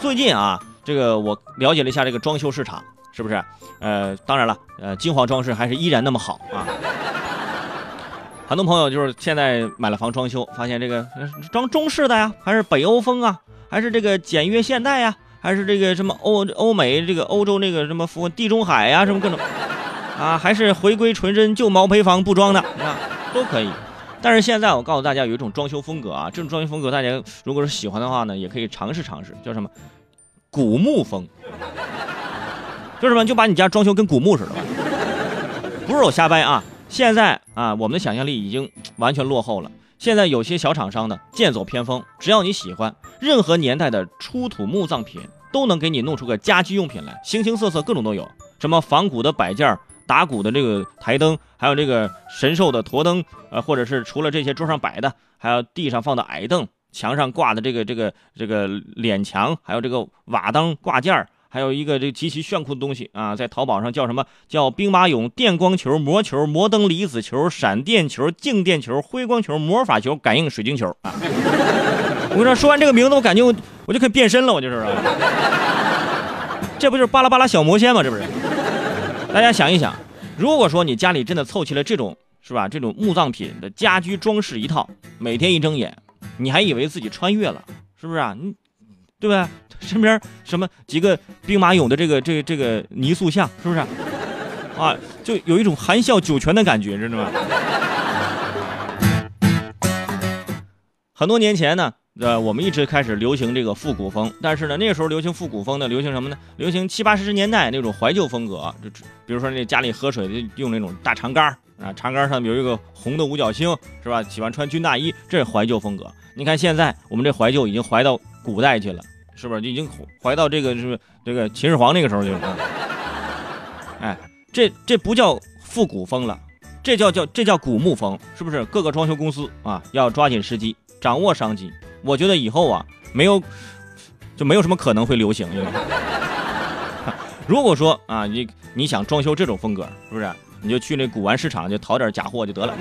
最近啊，这个我了解了一下这个装修市场，是不是？呃，当然了，呃，金黄装饰还是依然那么好啊。很多朋友就是现在买了房装修，发现这个装中式的呀，还是北欧风啊，还是这个简约现代呀，还是这个什么欧欧美这个欧洲那个什么服地中海呀，什么各种啊，还是回归纯真旧毛坯房不装的啊，都可以。但是现在我告诉大家，有一种装修风格啊，这种装修风格大家如果是喜欢的话呢，也可以尝试尝试，叫什么古木风，就什么就把你家装修跟古墓似的，不是我瞎掰啊。现在啊，我们的想象力已经完全落后了。现在有些小厂商呢，剑走偏锋，只要你喜欢，任何年代的出土墓葬品都能给你弄出个家居用品来，形形色色，各种都有，什么仿古的摆件。打鼓的这个台灯，还有这个神兽的驼灯，呃，或者是除了这些桌上摆的，还有地上放的矮凳，墙上挂的这个这个这个脸墙，还有这个瓦当挂件还有一个这极其炫酷的东西啊，在淘宝上叫什么叫兵马俑、电光球、魔球、摩登离子球、闪电球、静电球、辉光球、魔法球、感应水晶球啊！我跟你说，说完这个名字，我感觉我我就可以变身了，我就是，这不就是巴拉巴拉小魔仙吗？这不是？大家想一想，如果说你家里真的凑齐了这种，是吧？这种墓葬品的家居装饰一套，每天一睁眼，你还以为自己穿越了，是不是啊？你，对不对？身边什么几个兵马俑的这个这个这个泥塑像，是不是？啊，就有一种含笑九泉的感觉，知道吗？很多年前呢。呃，我们一直开始流行这个复古风，但是呢，那个时候流行复古风呢，流行什么呢？流行七八十年代那种怀旧风格，就比如说那家里喝水用那种大长杆啊，长杆上面有一个红的五角星，是吧？喜欢穿军大衣，这是怀旧风格。你看现在我们这怀旧已经怀到古代去了，是不是？已经怀到这个是不是这个秦始皇那个时候去了？哎，这这不叫复古风了，这叫叫这叫古墓风，是不是？各个装修公司啊，要抓紧时机，掌握商机。我觉得以后啊，没有就没有什么可能会流行。如果说啊，你你想装修这种风格，是不是？你就去那古玩市场就淘点假货就得了。